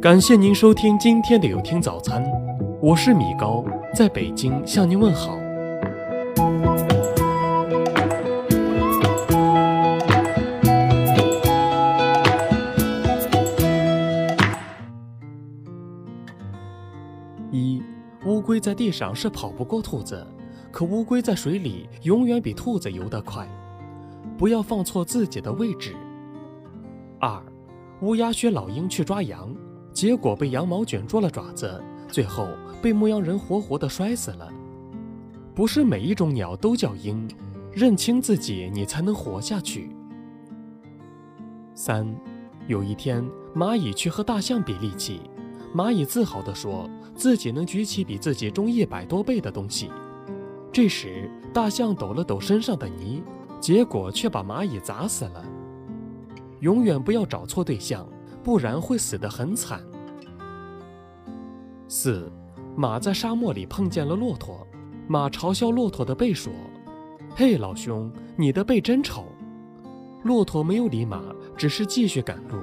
感谢您收听今天的有听早餐，我是米高，在北京向您问好。一，乌龟在地上是跑不过兔子，可乌龟在水里永远比兔子游得快。不要放错自己的位置。二，乌鸦学老鹰去抓羊，结果被羊毛卷住了爪子，最后被牧羊人活活的摔死了。不是每一种鸟都叫鹰，认清自己，你才能活下去。三，有一天，蚂蚁去和大象比力气，蚂蚁自豪地说自己能举起比自己重一百多倍的东西。这时，大象抖了抖身上的泥。结果却把蚂蚁砸死了。永远不要找错对象，不然会死得很惨。四，马在沙漠里碰见了骆驼，马嘲笑骆驼的背说：“嘿，老兄，你的背真丑。”骆驼没有理马，只是继续赶路。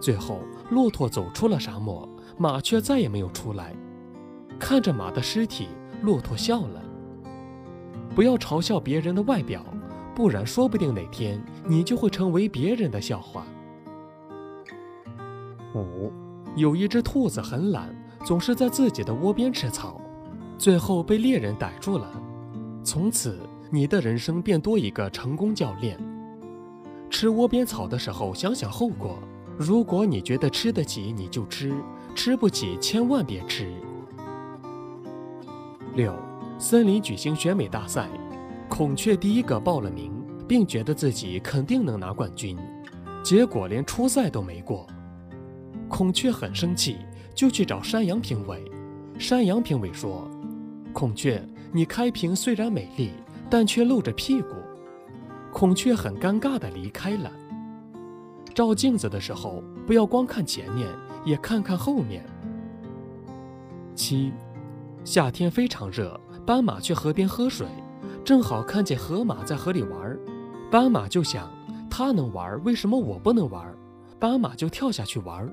最后，骆驼走出了沙漠，马却再也没有出来。看着马的尸体，骆驼笑了。不要嘲笑别人的外表。不然，说不定哪天你就会成为别人的笑话。五，有一只兔子很懒，总是在自己的窝边吃草，最后被猎人逮住了。从此，你的人生便多一个成功教练。吃窝边草的时候，想想后果。如果你觉得吃得起，你就吃；吃不起，千万别吃。六，森林举行选美大赛。孔雀第一个报了名，并觉得自己肯定能拿冠军，结果连初赛都没过。孔雀很生气，就去找山羊评委。山羊评委说：“孔雀，你开屏虽然美丽，但却露着屁股。”孔雀很尴尬地离开了。照镜子的时候，不要光看前面，也看看后面。七，夏天非常热，斑马去河边喝水。正好看见河马在河里玩儿，斑马就想，它能玩，为什么我不能玩？斑马就跳下去玩，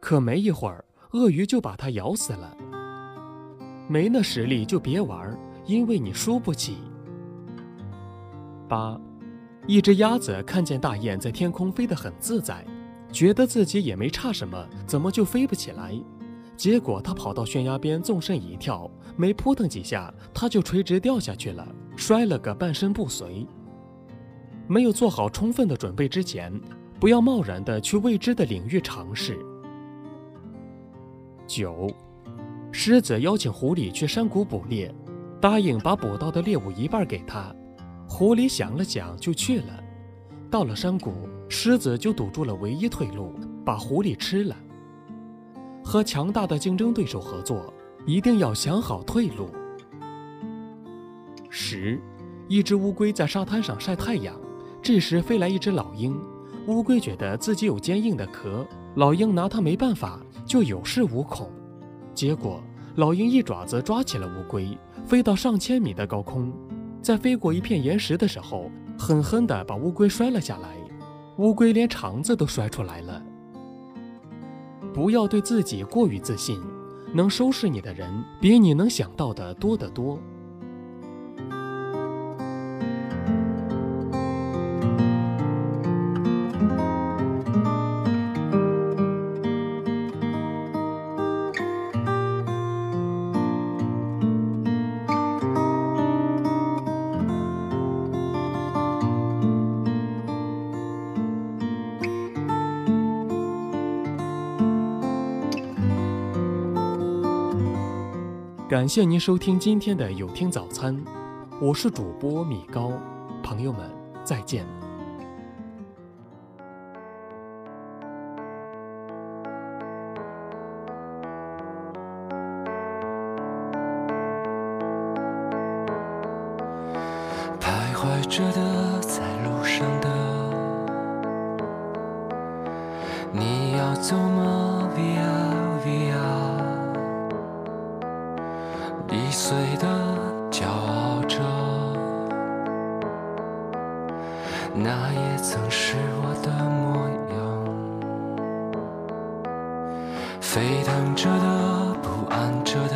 可没一会儿，鳄鱼就把它咬死了。没那实力就别玩，因为你输不起。八，一只鸭子看见大雁在天空飞得很自在，觉得自己也没差什么，怎么就飞不起来？结果它跑到悬崖边，纵身一跳，没扑腾几下，它就垂直掉下去了。摔了个半身不遂。没有做好充分的准备之前，不要贸然的去未知的领域尝试。九，狮子邀请狐狸去山谷捕猎，答应把捕到的猎物一半给他。狐狸想了想，就去了。到了山谷，狮子就堵住了唯一退路，把狐狸吃了。和强大的竞争对手合作，一定要想好退路。十，一只乌龟在沙滩上晒太阳，这时飞来一只老鹰。乌龟觉得自己有坚硬的壳，老鹰拿它没办法，就有恃无恐。结果老鹰一爪子抓起了乌龟，飞到上千米的高空，在飞过一片岩石的时候，狠狠地把乌龟摔了下来，乌龟连肠子都摔出来了。不要对自己过于自信，能收拾你的人比你能想到的多得多。感谢您收听今天的有听早餐，我是主播米高，朋友们再见。徘徊着的，在路上的，你要走吗？Via Via。碎的骄傲着，那也曾是我的模样。沸腾着的，不安着的，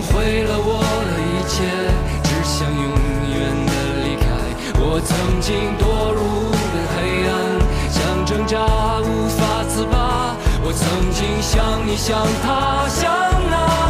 毁了我的一切，只想永远的离开。我曾经堕入无边黑暗，想挣扎无法自拔。我曾经像你，像他，像那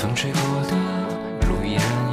风吹过的路依然